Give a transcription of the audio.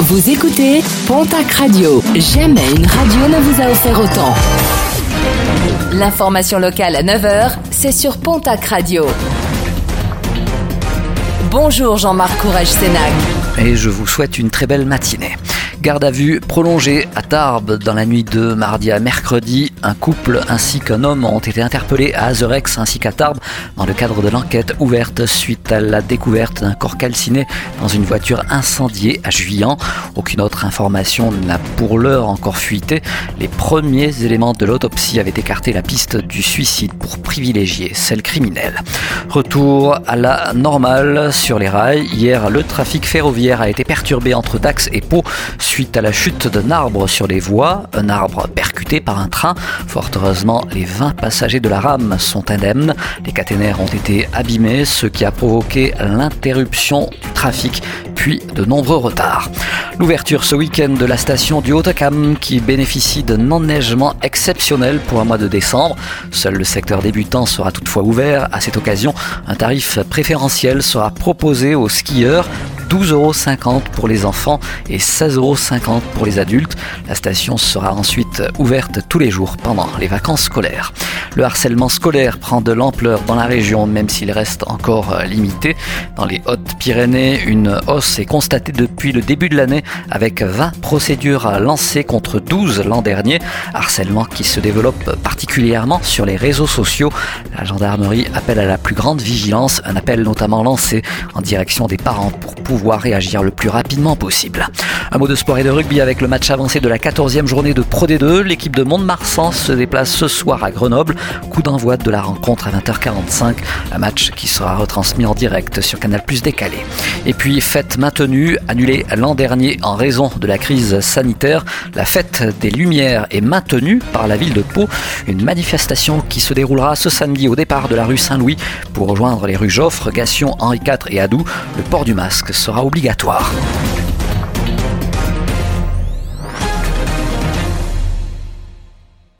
Vous écoutez Pontac Radio. Jamais une radio ne vous a offert autant. L'information locale à 9h, c'est sur Pontac Radio. Bonjour Jean-Marc Courage Sénac. Et je vous souhaite une très belle matinée. Garde à vue prolongée à Tarbes dans la nuit de mardi à mercredi. Un couple ainsi qu'un homme ont été interpellés à Azerex ainsi qu'à Tarbes dans le cadre de l'enquête ouverte suite à la découverte d'un corps calciné dans une voiture incendiée à Juillan. Aucune autre information n'a pour l'heure encore fuité. Les premiers éléments de l'autopsie avaient écarté la piste du suicide pour privilégier celle criminelle. Retour à la normale sur les rails. Hier, le trafic ferroviaire a été perturbé entre Dax et Pau suite à la chute d'un arbre sur les voies, un arbre percuté par un train. Fort heureusement, les 20 passagers de la rame sont indemnes. Les caténaires ont été abîmés, ce qui a provoqué l'interruption du trafic puis de nombreux retards. L'ouverture ce week-end de la station du Haut-Cam qui bénéficie d'un enneigement exceptionnel pour un mois de décembre. Seul le secteur débutant sera toutefois ouvert. À cette occasion, un tarif préférentiel sera proposé aux skieurs 12,50 euros pour les enfants et 16,50 euros pour les adultes. La station sera ensuite ouverte tous les jours pendant les vacances scolaires. Le harcèlement scolaire prend de l'ampleur dans la région, même s'il reste encore limité. Dans les Hautes-Pyrénées, une hausse est constatée depuis le début de l'année avec 20 procédures lancées contre 12 l'an dernier. Harcèlement qui se développe particulièrement sur les réseaux sociaux. La gendarmerie appelle à la plus grande vigilance, un appel notamment lancé en direction des parents pour pouvoir réagir le plus rapidement possible. Un mot de sport et de rugby avec le match avancé de la 14e journée de Pro D2. L'équipe de Mont-de-Marsan se déplace ce soir à Grenoble. Coup d'envoi de la rencontre à 20h45. Un match qui sera retransmis en direct sur Canal Plus décalé. Et puis, fête maintenue, annulée l'an dernier en raison de la crise sanitaire. La fête des Lumières est maintenue par la ville de Pau. Une manifestation qui se déroulera ce samedi au départ de la rue Saint-Louis pour rejoindre les rues Joffre, Gassion, Henri IV et Adou. Le port du masque sera obligatoire.